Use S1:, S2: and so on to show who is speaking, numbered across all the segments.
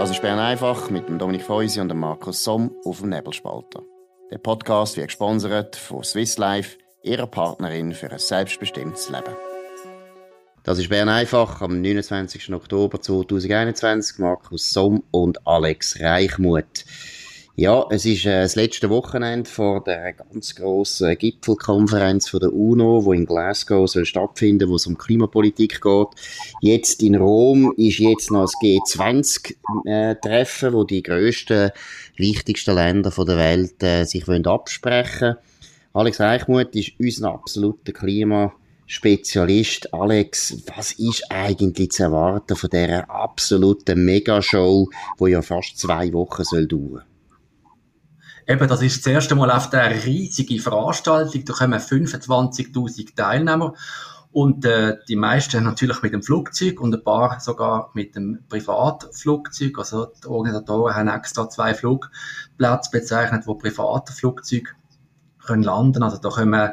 S1: Das ist Bern einfach mit dem Dominik Feusi und dem Markus Somm auf dem Nebelspalter. Der Podcast wird gesponsert von Swiss Life, ihrer Partnerin für ein selbstbestimmtes Leben. Das ist Bern einfach am 29. Oktober 2021. Markus Somm und Alex Reichmuth. Ja, es ist äh, das letzte Wochenende vor der ganz grossen Gipfelkonferenz von der UNO, wo in Glasgow soll stattfinden, wo es um Klimapolitik geht. Jetzt in Rom ist jetzt noch das G20-Treffen, äh, wo die grössten, wichtigsten Länder der Welt äh, sich wollen absprechen. Alex Reichmuth ist unser absoluter Klima Spezialist. Alex, was ist eigentlich zu erwarten von dieser absoluten Megashow, die ja fast zwei Wochen soll dauern?
S2: Eben, das ist das erste Mal auf der riesigen Veranstaltung. Da kommen 25.000 Teilnehmer. Und äh, die meisten natürlich mit dem Flugzeug und ein paar sogar mit dem Privatflugzeug. Also die Organisatoren haben extra zwei Flugplätze bezeichnet, wo private Flugzeuge können landen. Also da kommen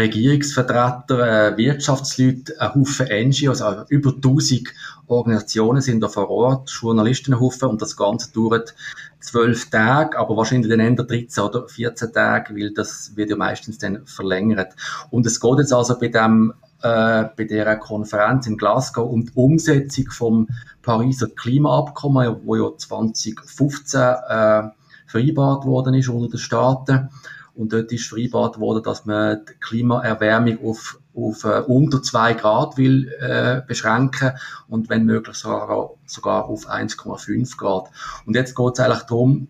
S2: Regierungsvertreter, äh, Wirtschaftsleute, ein Haufen NGOs, also über 1000 Organisationen sind da vor Ort, Journalisten ein Haufen und das Ganze dauert zwölf Tage, aber wahrscheinlich dann Ende 13 oder 14 Tage, weil das wird ja meistens dann verlängert. Und es geht jetzt also bei dem äh, bei der Konferenz in Glasgow um die Umsetzung vom Pariser Klimaabkommen, wo ja 2015 äh, vereinbart worden ist unter den Staaten. Und dort ist vereinbart worden, dass man die Klimaerwärmung auf, auf äh, unter zwei Grad will äh, beschränken und wenn möglich sogar, sogar auf 1,5 Grad. Und jetzt geht es eigentlich darum,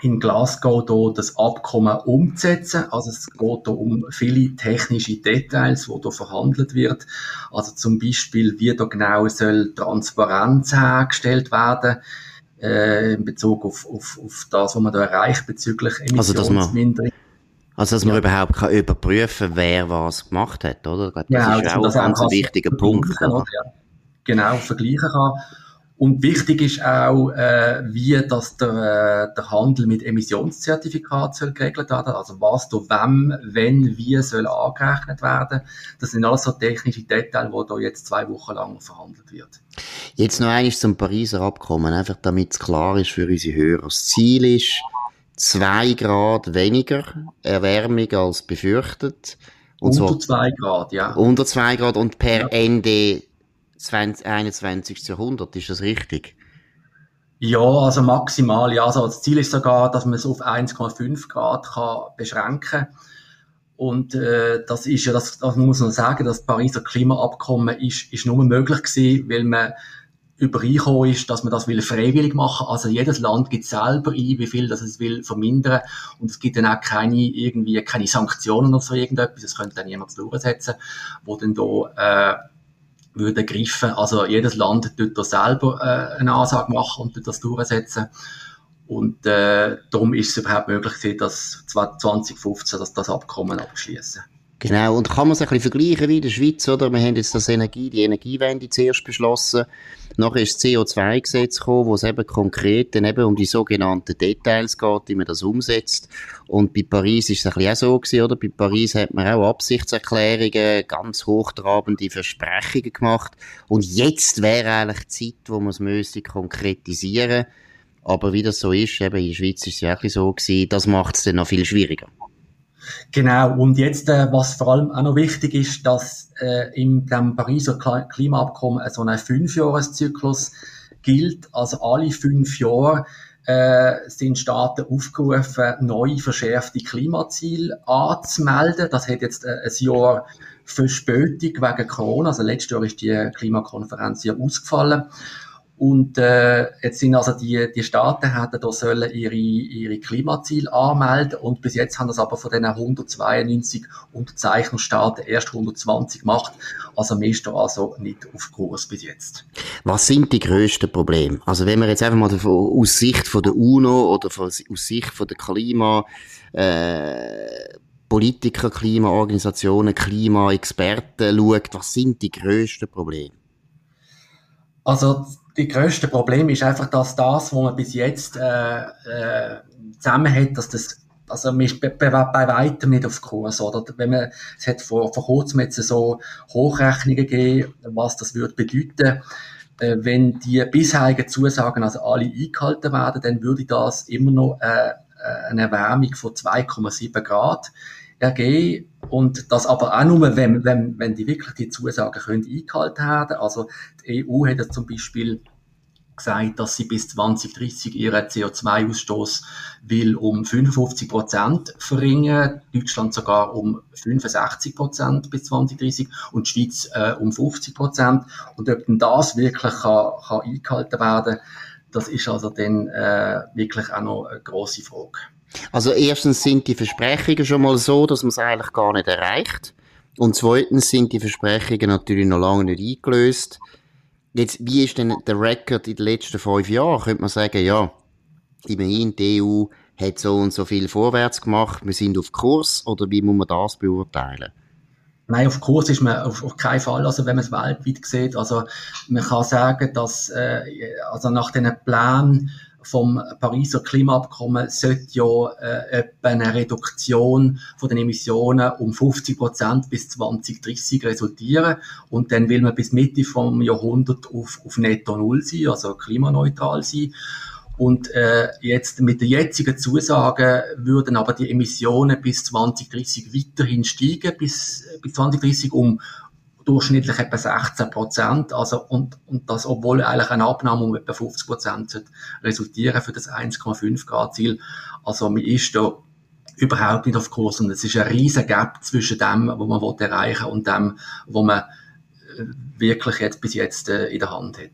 S2: in Glasgow da das Abkommen umzusetzen. Also es geht da um viele technische Details, wo da verhandelt wird. Also zum Beispiel, wie da genau soll Transparenz hergestellt werden äh, in Bezug auf, auf, auf das, was man da erreicht bezüglich
S1: Emissionsminderung. Also, also, dass man ja. überhaupt kann überprüfen wer was gemacht hat, oder? Das ja, ist auch ein ganz wichtiger Punkt.
S2: Kann, ja. Genau, vergleichen kann. Und wichtig ist auch, äh, wie dass der, äh, der Handel mit Emissionszertifikaten soll geregelt werden. Also was da wem, wenn, wie soll angerechnet werden. Das sind alles so technische Details, wo da jetzt zwei Wochen lang verhandelt wird.
S1: Jetzt noch eines zum Pariser Abkommen, einfach damit es klar ist für unsere Hörer. Das Ziel ist, zwei Grad weniger Erwärmung als befürchtet.
S2: Und unter zwei Grad, ja.
S1: Unter zwei Grad und per ja. Ende 20, 21. Jahrhundert, ist das richtig?
S2: Ja, also maximal, ja. Also das Ziel ist sogar, dass man es auf 1,5 Grad kann beschränken und äh, das ist ja, das, das muss man sagen, das Pariser Klimaabkommen ist, ist nur möglich gewesen, weil man übereingekommen ist, dass man das will freiwillig machen. Also jedes Land gibt selber ein, wie viel das es will vermindern. Und es gibt dann auch keine, irgendwie, keine Sanktionen oder so irgendetwas. Das könnte dann jemand durchsetzen, wo dann da, äh, würde greifen. Also jedes Land tut da selber äh, eine Ansage machen und tut das durchsetzen. Und äh, darum ist es überhaupt möglich, dass 2015 das, das Abkommen abschließen.
S1: Genau, und kann man es ein bisschen vergleichen wie in der Schweiz, oder? Wir haben jetzt das Energie, die Energiewende zuerst beschlossen. Nachher ist das CO2-Gesetz gekommen, wo es eben konkret dann eben um die sogenannten Details geht, wie man das umsetzt. Und bei Paris ist es ein bisschen auch so gewesen, oder? Bei Paris hat man auch Absichtserklärungen, ganz hochtrabende Versprechungen gemacht. Und jetzt wäre eigentlich die Zeit, wo man es müsste konkretisieren. Aber wie das so ist, eben in der Schweiz ist es ja auch so gewesen, das macht es dann noch viel schwieriger.
S2: Genau, und jetzt, äh, was vor allem auch noch wichtig ist, dass äh, in dem Pariser Klimaabkommen so ein Fünfjahreszyklus gilt, also alle fünf Jahre äh, sind Staaten aufgerufen, neu verschärfte Klimaziele anzumelden. Das hat jetzt äh, ein Jahr Verspätung wegen Corona. Also letztes Jahr ist die Klimakonferenz ja ausgefallen. Und äh, jetzt sind also die, die Staaten hätten da sollen ihre, ihre Klimaziele anmelden und bis jetzt haben das aber von den 192 Unterzeichnerstaaten erst 120 gemacht. Also wir ist da also nicht auf Kurs bis jetzt.
S1: Was sind die grössten Probleme? Also wenn wir jetzt einfach mal aus Sicht von der UNO oder von, aus Sicht von der Klima äh, Politiker, Klimaorganisationen, Klimaexperten schaut, was sind die grössten Probleme?
S2: Also die größte Problem ist einfach, dass das, was man bis jetzt äh, äh, zusammen hat, dass das also man ist bei, bei, bei weitem nicht auf Kurs, oder? Wenn man, es hat vor, vor kurzem jetzt so Hochrechnungen gegeben, was das würde bedeuten, äh, wenn die bisherigen Zusagen also alle eingehalten werden, dann würde das immer noch äh, äh eine Erwärmung von 2,7 Grad ergeben. Und das aber auch nur, wenn, wenn, wenn die wirklich die Zusagen können eingehalten werden. Also die EU hat ja zum Beispiel gesagt, dass sie bis 2030 ihren CO2-Ausstoß will um 55 Prozent verringern, Deutschland sogar um 65 Prozent bis 2030 und die Schweiz äh, um 50 Prozent. Und ob denn das wirklich kann, kann eingehalten werden, das ist also dann äh, wirklich auch noch eine grosse Frage.
S1: Also erstens sind die Versprechungen schon mal so, dass man es eigentlich gar nicht erreicht. Und zweitens sind die Versprechungen natürlich noch lange nicht eingelöst. Jetzt, wie ist denn der Rekord in den letzten fünf Jahren? Könnte man sagen, ja, immerhin, die EU hat so und so viel vorwärts gemacht, wir sind auf Kurs, oder wie muss man das beurteilen?
S2: Nein, auf Kurs ist man auf, auf keinen Fall, also wenn man es weltweit sieht. Also man kann sagen, dass äh, also nach den Plänen vom Pariser Klimaabkommen sollte ja äh, eine Reduktion von den Emissionen um 50 Prozent bis 2030 resultieren. Und dann will man bis Mitte vom Jahrhundert auf, auf Netto Null sein, also klimaneutral sein. Und äh, jetzt mit der jetzigen Zusage würden aber die Emissionen bis 2030 weiterhin steigen, bis, bis 2030 um durchschnittlich etwa 16 Prozent. Also, und, und das, obwohl eigentlich eine Abnahme um etwa 50 Prozent resultieren für das 1,5 Grad Ziel. Also, man ist da überhaupt nicht auf Kurs und es ist ein riesen Gap zwischen dem, was man erreichen will und dem, was man äh, wirklich jetzt bis jetzt äh, in der Hand hat.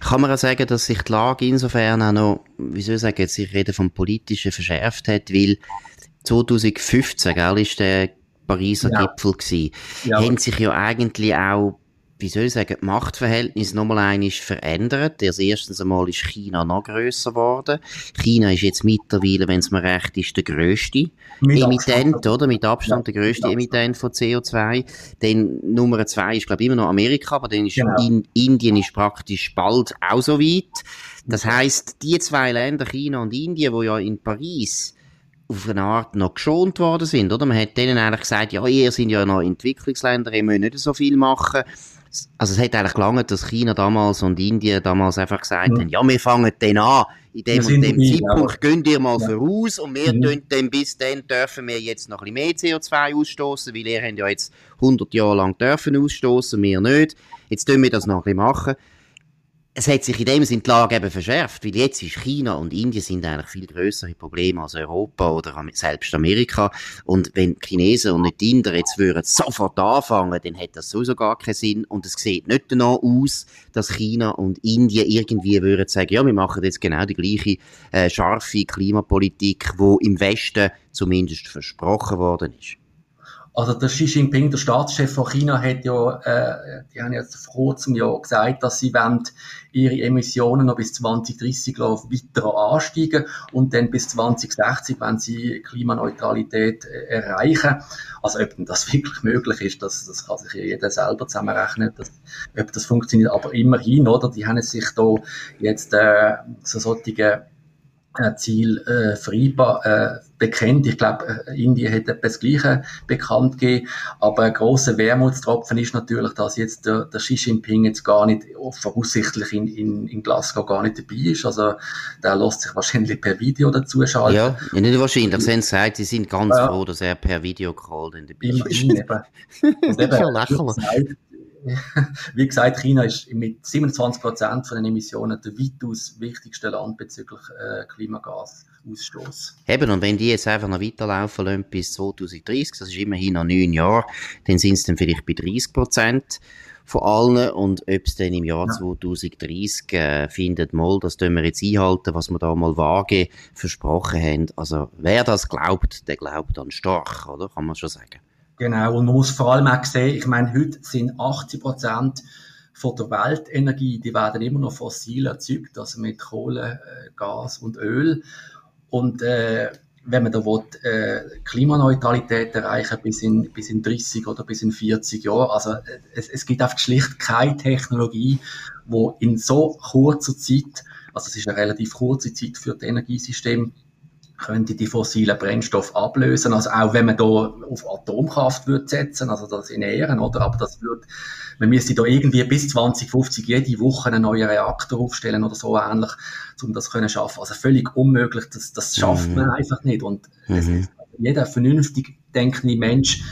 S1: Kann man auch sagen, dass sich die Lage insofern auch noch, wie soll ich sagen, jetzt ich rede vom Politischen verschärft hat, weil 2015, gell, ist der Pariser ja. Gipfel gewesen, ja. haben sich ja eigentlich auch wie soll ich sagen, die Machtverhältnisse nochmal einmal verändert. Erst erstens einmal ist China noch grösser geworden. China ist jetzt mittlerweile, wenn es mir recht ist, der grösste Mit Emittent, Abstand. oder? Mit Abstand ja, der grösste Emittent von CO2. Dann Nummer zwei ist, glaube ich, immer noch Amerika, aber dann ist genau. in, Indien ist praktisch bald auch so weit. Das heisst, die zwei Länder, China und Indien, wo ja in Paris auf eine Art noch geschont worden sind, oder? Man hat denen eigentlich gesagt, ja, ihr sind ja noch Entwicklungsländer, ihr müsst nicht so viel machen. Also es hat eigentlich gelangt, dass China damals und Indien damals einfach gesagt ja. haben, ja, wir fangen den an, in dem und dem Zeitpunkt ja. gehen ihr mal ja. voraus und wir mhm. dann bis dann dürfen wir jetzt noch ein bisschen mehr CO2 ausstoßen, weil ihr habt ja jetzt 100 Jahre lang dürfen ausstoßen, wir nicht. Jetzt tun wir das noch ein bisschen machen es hat sich in dem Sinne die Lage eben verschärft, weil jetzt ist China und Indien sind eigentlich viel größere Probleme als Europa oder selbst Amerika. Und wenn die Chinesen und nicht die Inder jetzt würden sofort anfangen, dann hat das sowieso gar keinen Sinn. Und es sieht nicht danach aus, dass China und Indien irgendwie würden sagen, ja, wir machen jetzt genau die gleiche äh, scharfe Klimapolitik, wo im Westen zumindest versprochen worden ist.
S2: Also der Xi Jinping, der Staatschef von China, hat ja, äh, die haben jetzt vor kurzem ja gesagt, dass sie wollen ihre Emissionen noch bis 2030 weiter ansteigen und dann bis 2060, wenn sie Klimaneutralität äh, erreichen. Also ob das wirklich möglich ist, das, das kann sich jeder selber zusammenrechnen, dass, ob das funktioniert. Aber immerhin, oder? Die haben sich da jetzt äh, so solche Ziel äh, vereinbar äh, bekannt. Ich glaube, äh, Indien hat etwas Gleiche bekannt gegeben. Aber ein grosser Wermutstropfen ist natürlich, dass jetzt der, der Xi Jinping jetzt gar nicht, voraussichtlich in, in, in Glasgow gar nicht dabei ist. Also, der lässt sich wahrscheinlich per Video dazu schalten.
S1: Ja, nicht wahrscheinlich. Sie haben gesagt, sie sind ganz ja. froh, dass er per Videocall dabei ist. Immerhin eben.
S2: Und eben, lächerlich. wie gesagt, China ist mit 27 Prozent von den Emissionen der weitaus wichtigste Land bezüglich äh, Klimagasausstoß.
S1: Eben, und wenn die jetzt einfach noch weiterlaufen lassen bis 2030, das ist immerhin noch neun Jahre, dann sind es dann vielleicht bei 30 Prozent von allen und ob es dann im Jahr ja. 2030 äh, findet, mal, das tun wir jetzt einhalten, was wir da mal vage versprochen haben. Also wer das glaubt, der glaubt dann stark, oder? Kann man schon sagen.
S2: Genau, und man muss vor allem auch sehen, ich meine, heute sind 80 Prozent von der Weltenergie, die werden immer noch fossil erzeugt, also mit Kohle, äh, Gas und Öl. Und äh, wenn man da will, äh, Klimaneutralität erreichen bis in, bis in 30 oder bis in 40 Jahren, also äh, es, es gibt einfach schlicht keine Technologie, wo in so kurzer Zeit, also es ist eine relativ kurze Zeit für das Energiesystem, könnte die fossilen Brennstoffe ablösen. Also auch wenn man da auf Atomkraft würde setzen, also das in Ehren, oder? Aber das würde, man müsste da irgendwie bis 2050 jede Woche einen neuen Reaktor aufstellen oder so ähnlich, um das können schaffen. Also völlig unmöglich. Das, das schafft mhm. man einfach nicht. Und mhm. jeder vernünftig denkende Mensch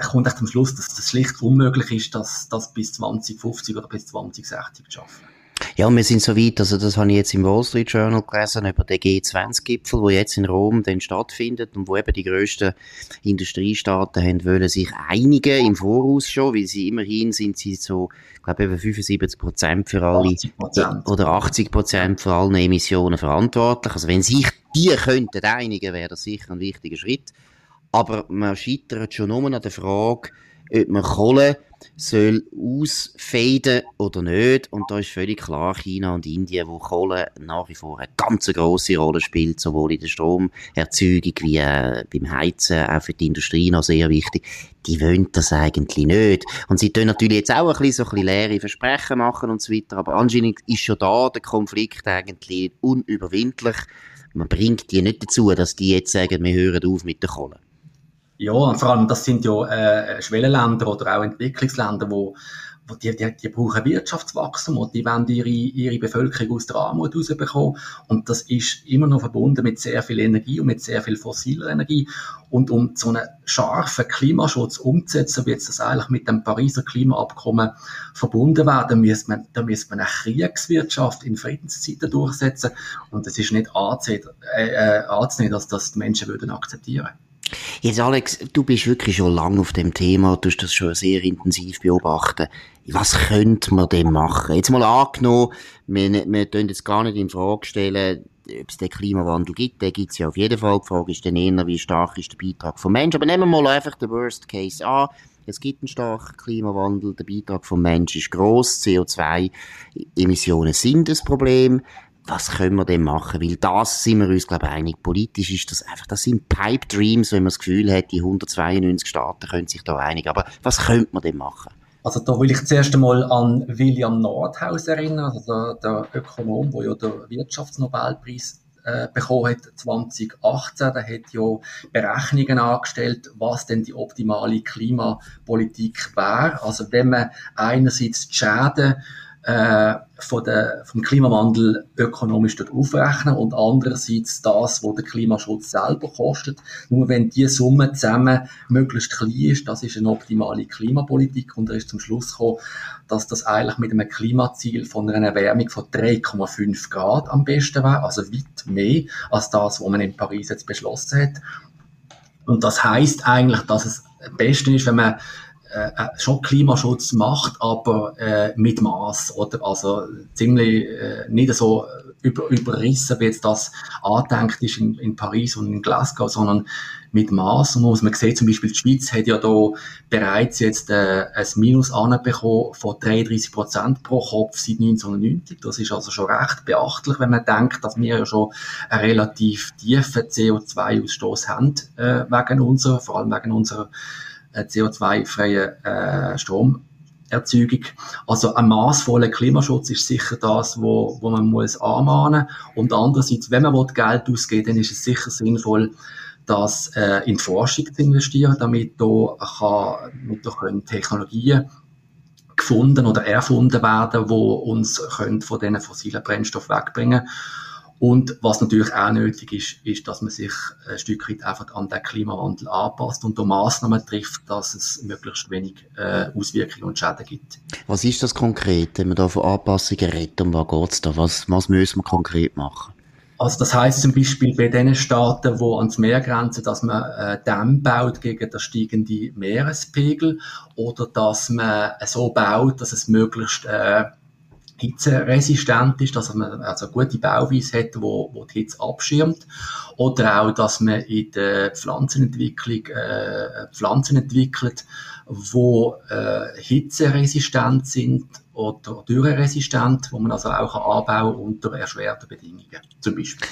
S2: kommt echt zum Schluss, dass es schlicht unmöglich ist, dass das bis 2050 oder bis 2060 zu schaffen.
S1: Ja, wir sind so weit, also das habe ich jetzt im Wall Street Journal gelesen, über den G20-Gipfel, wo jetzt in Rom dann stattfindet und wo eben die grössten Industriestaaten haben wollen sich einigen im Voraus schon, weil sie immerhin sind sie so, ich glaube eben 75 Prozent für alle, 80%. oder 80 Prozent für alle Emissionen verantwortlich. Also wenn sich die könnten einigen, wäre das sicher ein wichtiger Schritt. Aber man scheitert schon nur an der Frage, ob man Kohle soll ausfaden oder nicht. Und da ist völlig klar, China und Indien, wo Kohle nach wie vor eine ganz grosse Rolle spielt, sowohl in der Stromerzeugung wie äh, beim Heizen, auch für die Industrie noch sehr wichtig. Die wollen das eigentlich nicht. Und sie tun natürlich jetzt auch ein bisschen so ein bisschen leere Versprechen machen und so weiter. Aber anscheinend ist schon da der Konflikt eigentlich unüberwindlich. Man bringt die nicht dazu, dass die jetzt sagen, wir hören auf mit der Kohle.
S2: Ja, und vor allem, das sind ja äh, Schwellenländer oder auch Entwicklungsländer, wo, wo die, die, die brauchen Wirtschaftswachstum und die wollen ihre, ihre Bevölkerung aus der Armut rausbekommen. Und das ist immer noch verbunden mit sehr viel Energie und mit sehr viel fossiler Energie. Und um so einen scharfen Klimaschutz umzusetzen, wie jetzt das eigentlich mit dem Pariser Klimaabkommen verbunden wäre, dann müsste man, dann müsste man eine Kriegswirtschaft in Friedenszeiten durchsetzen. Und es ist nicht anzunehmen, äh, äh, anzunehmen dass das die Menschen würden akzeptieren würden.
S1: Jetzt Alex, du bist wirklich schon lange auf dem Thema, du hast das schon sehr intensiv beobachten. Was könnte man denn machen? Jetzt mal angenommen, wir, wir tun jetzt gar nicht in Frage stellen, ob es den Klimawandel gibt, den gibt es ja auf jeden Fall. Die Frage ist dann eher, wie stark ist der Beitrag vom Menschen. Aber nehmen wir mal einfach den Worst Case an. Es gibt einen starken Klimawandel, der Beitrag vom Menschen ist gross, CO2-Emissionen sind das Problem was können wir denn machen? Weil das sind wir uns, glaube ich, einig. Politisch ist das einfach, das sind Pipe Dreams, wenn man das Gefühl hat, die 192 Staaten können sich da einig. Aber was könnte man denn machen?
S2: Also da will ich zuerst einmal an William Nordhaus erinnern, also der, der Ökonom, der ja den Wirtschaftsnobelpreis äh, bekommen hat 2018. Der hat ja Berechnungen angestellt, was denn die optimale Klimapolitik wäre. Also wenn man einerseits die Schäden äh, von der, vom Klimawandel ökonomisch dort aufrechnen und andererseits das, was der Klimaschutz selber kostet. Nur wenn die Summe zusammen möglichst klein ist, das ist eine optimale Klimapolitik und er ist zum Schluss gekommen, dass das eigentlich mit einem Klimaziel von einer Erwärmung von 3,5 Grad am besten wäre, also weit mehr als das, was man in Paris jetzt beschlossen hat. Und das heißt eigentlich, dass es am besten ist, wenn man äh, äh, schon Klimaschutz macht, aber äh, mit Maß oder also ziemlich äh, nicht so über, überrissen, wie jetzt das angedenkt ist in, in Paris und in Glasgow, sondern mit Maß. Und muss man sehen, zum Beispiel die Schweiz hat ja da bereits jetzt äh, ein Minus anbekommen von 33 Prozent pro Kopf seit 1990. Das ist also schon recht beachtlich, wenn man denkt, dass wir ja schon einen relativ tiefen CO2-Ausstoß haben äh, wegen unserer, vor allem wegen unserer CO2-freie äh, Stromerzeugung. Also ein maßvoller Klimaschutz ist sicher das, wo, wo man muss anmahnen. Und andererseits, wenn man Geld ausgeht, dann ist es sicher sinnvoll, das äh, in die Forschung zu investieren, damit da, kann, damit da können Technologien gefunden oder erfunden werden, wo uns können von diesen fossilen Brennstoffen wegbringen können. Und was natürlich auch nötig ist, ist, dass man sich ein Stück weit einfach an den Klimawandel anpasst und da Massnahmen trifft, dass es möglichst wenig äh, Auswirkungen und Schäden gibt.
S1: Was ist das konkret, wenn man da von Anpassungen redet? Um was geht's da? Was, was müssen wir konkret machen?
S2: Also das heißt zum Beispiel bei den Staaten, wo ans Meer grenzen, dass man äh, Dämme baut gegen den steigenden Meerespegel oder dass man so baut, dass es möglichst äh, hitzeresistent ist, dass man also eine gute Bauweise hat, wo, wo die Hitze abschirmt. Oder auch, dass man in der Pflanzenentwicklung äh, Pflanzen entwickelt, wo äh, hitzeresistent sind oder dürreresistent, wo man also auch anbauen unter erschwerten Bedingungen, zum Beispiel.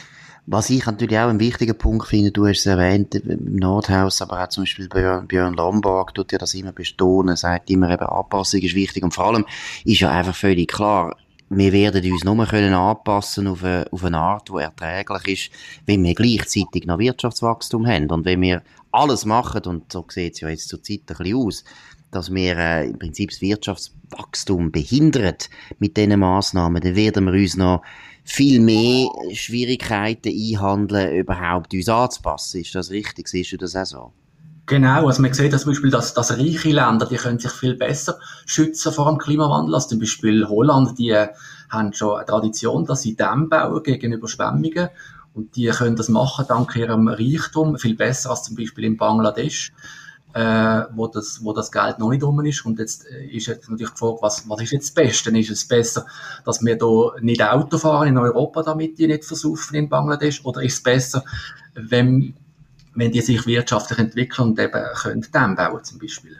S1: Was ich natürlich auch einen wichtigen Punkt finde, du hast es erwähnt, im Nordhaus, aber auch zum Beispiel Björn, Björn Lombard tut ja das immer betonen, sagt immer eben, Anpassung ist wichtig und vor allem ist ja einfach völlig klar, wir werden uns nur können anpassen auf eine, auf eine Art, die erträglich ist, wenn wir gleichzeitig noch Wirtschaftswachstum haben. Und wenn wir alles machen, und so sieht es ja jetzt zur Zeit ein bisschen aus, dass wir äh, im Prinzip das Wirtschaftswachstum behindern mit diesen Massnahmen, dann werden wir uns noch viel mehr Schwierigkeiten einhandeln, überhaupt uns anzupassen. Ist das richtig? Siehst du das auch so?
S2: Genau, also man sieht dass zum Beispiel, dass, dass reiche Länder, die können sich viel besser schützen vor dem Klimawandel, als zum Beispiel Holland, die äh, haben schon eine Tradition, dass sie Dämme bauen gegen Überschwemmungen und die können das machen dank ihrem Reichtum viel besser als zum Beispiel in Bangladesch äh, wo, das, wo das Geld noch nicht rum ist. Und jetzt äh, ist jetzt natürlich die Frage, was, was ist jetzt das Beste? Ist es besser, dass wir da nicht Auto fahren in Europa, damit die nicht versaufen in Bangladesch? Oder ist es besser, wenn, wenn die sich wirtschaftlich entwickeln und eben können Dämme bauen zum Beispiel?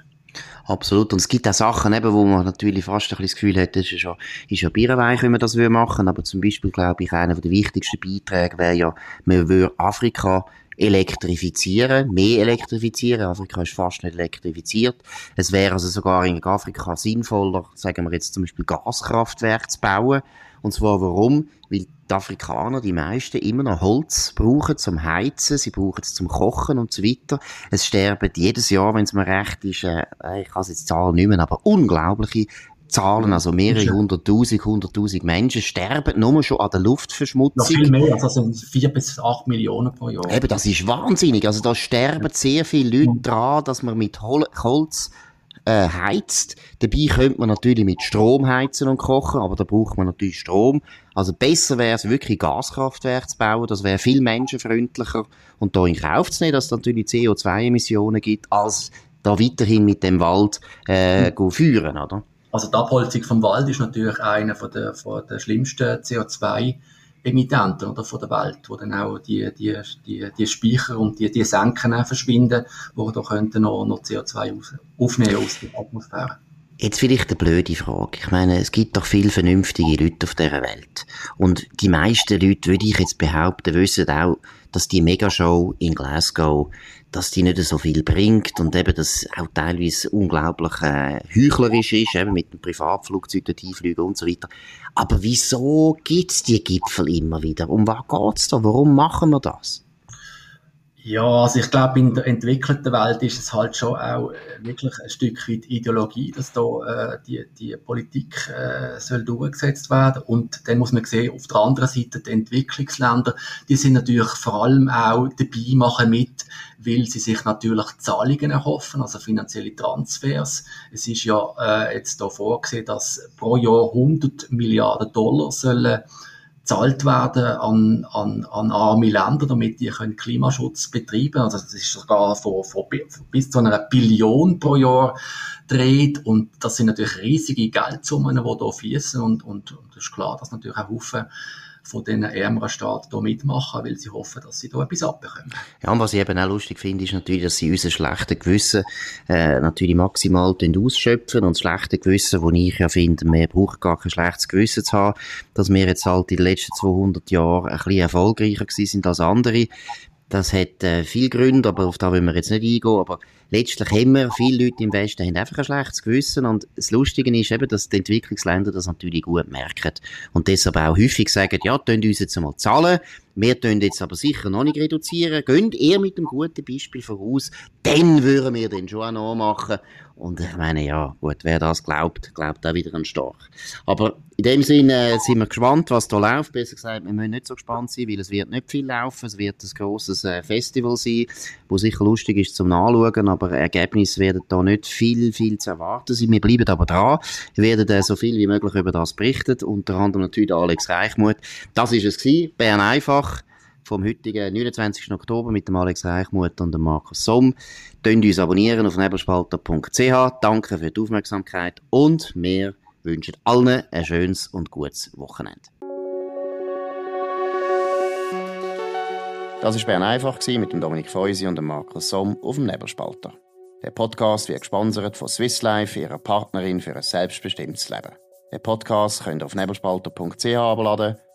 S1: Absolut. Und es gibt auch Sachen, eben, wo man natürlich fast ein bisschen das Gefühl hat, das ist ja, ist ja Bierenweich, wenn man das machen Aber zum Beispiel, glaube ich, einer der wichtigsten Beiträge wäre ja, man würde Afrika elektrifizieren, mehr elektrifizieren. Afrika ist fast nicht elektrifiziert. Es wäre also sogar in Afrika sinnvoller, sagen wir jetzt zum Beispiel Gaskraftwerke zu bauen. Und zwar warum? Weil die Afrikaner, die meisten, immer noch Holz brauchen zum Heizen, sie brauchen es zum Kochen und so weiter. Es sterben jedes Jahr, wenn es mir recht ist, äh, ich kann es jetzt Zahlen nicht mehr, aber unglaubliche Zahlen, also mehrere hunderttausend, hunderttausend Menschen sterben nur schon an der Luftverschmutzung. Noch
S2: viel mehr, also sind vier bis acht Millionen pro Jahr.
S1: Eben, das ist wahnsinnig. Also da sterben sehr viele Leute dran, dass man mit Hol Holz äh, heizt. Dabei könnte man natürlich mit Strom heizen und kochen, aber da braucht man natürlich Strom. Also besser wäre es wirklich Gaskraftwerke zu bauen, das wäre viel menschenfreundlicher und da in Kauf zu nehmen, dass es natürlich CO2-Emissionen gibt, als da weiterhin mit dem Wald äh, mhm. führen, oder?
S2: Also die Abholzung vom Wald ist natürlich einer von der, von der schlimmsten CO2 Emittenten oder von der Welt, wo dann auch die, die, die, die Speicher und die, die Senken verschwinden, wo da könnten noch, noch CO2 aufnehmen aus der Atmosphäre.
S1: Jetzt vielleicht eine blöde Frage. Ich meine, es gibt doch viele vernünftige Leute auf dieser Welt. Und die meisten Leute, würde ich jetzt behaupten, wissen auch, dass die Megashow in Glasgow, dass die nicht so viel bringt und eben, dass auch teilweise unglaublich äh, heuchlerisch ist, eben mit dem Privatflugzeug dort einfliegen und so weiter. Aber wieso gibt's die Gipfel immer wieder? Um was geht's da? Warum machen wir das?
S2: Ja, also ich glaube, in der entwickelten Welt ist es halt schon auch äh, wirklich ein Stück weit Ideologie, dass da äh, die, die Politik äh, soll durchgesetzt werden. Und dann muss man sehen, auf der anderen Seite die Entwicklungsländer, die sind natürlich vor allem auch dabei, machen mit, weil sie sich natürlich Zahlungen erhoffen, also finanzielle Transfers. Es ist ja äh, jetzt da vorgesehen, dass pro Jahr 100 Milliarden Dollar sollen gezahlt werden an, an, an arme Länder, damit die können Klimaschutz betreiben. Also das ist sogar von, von bis zu einer Billion pro Jahr dreht. Und das sind natürlich riesige Geldsummen, die da fließen. Und, und, und es ist klar, dass natürlich auch Haufen von den ärmeren Staaten hier mitmachen, weil sie hoffen, dass sie da etwas abbekommen.
S1: Ja, und was ich eben auch lustig finde, ist natürlich, dass sie unser schlechte Gewissen äh, natürlich maximal ausschöpfen und das schlechte Gewissen, wo ich ja finde, man braucht gar kein schlechtes Gewissen zu haben, dass wir jetzt halt in den letzten 200 Jahren ein bisschen erfolgreicher gewesen sind als andere. Das hat äh, viele Gründe, aber auf da wollen wir jetzt nicht eingehen, aber letztlich haben wir, viele Leute im Westen haben einfach ein schlechtes Gewissen. Und das Lustige ist eben, dass die Entwicklungsländer das natürlich gut merken. Und deshalb auch häufig sagen, ja, könnt uns jetzt einmal zahlen, wir können jetzt aber sicher noch nicht reduzieren, gehen eher mit einem guten Beispiel voraus, dann würden wir den schon auch noch machen und ich meine, ja, gut, wer das glaubt, glaubt auch wieder an Storch. Aber in dem Sinne äh, sind wir gespannt, was da läuft. Besser gesagt, wir müssen nicht so gespannt sein, weil es wird nicht viel laufen. Es wird ein grosses äh, Festival sein, wo sicher lustig ist zum Nachschauen, aber Ergebnisse werden da nicht viel, viel zu erwarten sein. Wir bleiben aber dran. Wir werden äh, so viel wie möglich über das berichten. Unter anderem natürlich Alex Reichmuth. Das ist es gewesen. Bern einfach vom heutigen 29. Oktober mit dem Alex Reichmuth und dem Markus Somm. Könnt uns abonnieren auf nebelspalter.ch. Danke für die Aufmerksamkeit und wir wünschen allen ein schönes und gutes Wochenende. Das war Bern einfach mit dem Dominik Feusi und dem Markus Somm auf dem Nebelspalter. Der Podcast wird gesponsert von Swiss Life, ihrer Partnerin für ein selbstbestimmtes Leben. Den Podcast könnt ihr auf nebelspalter.ch abladen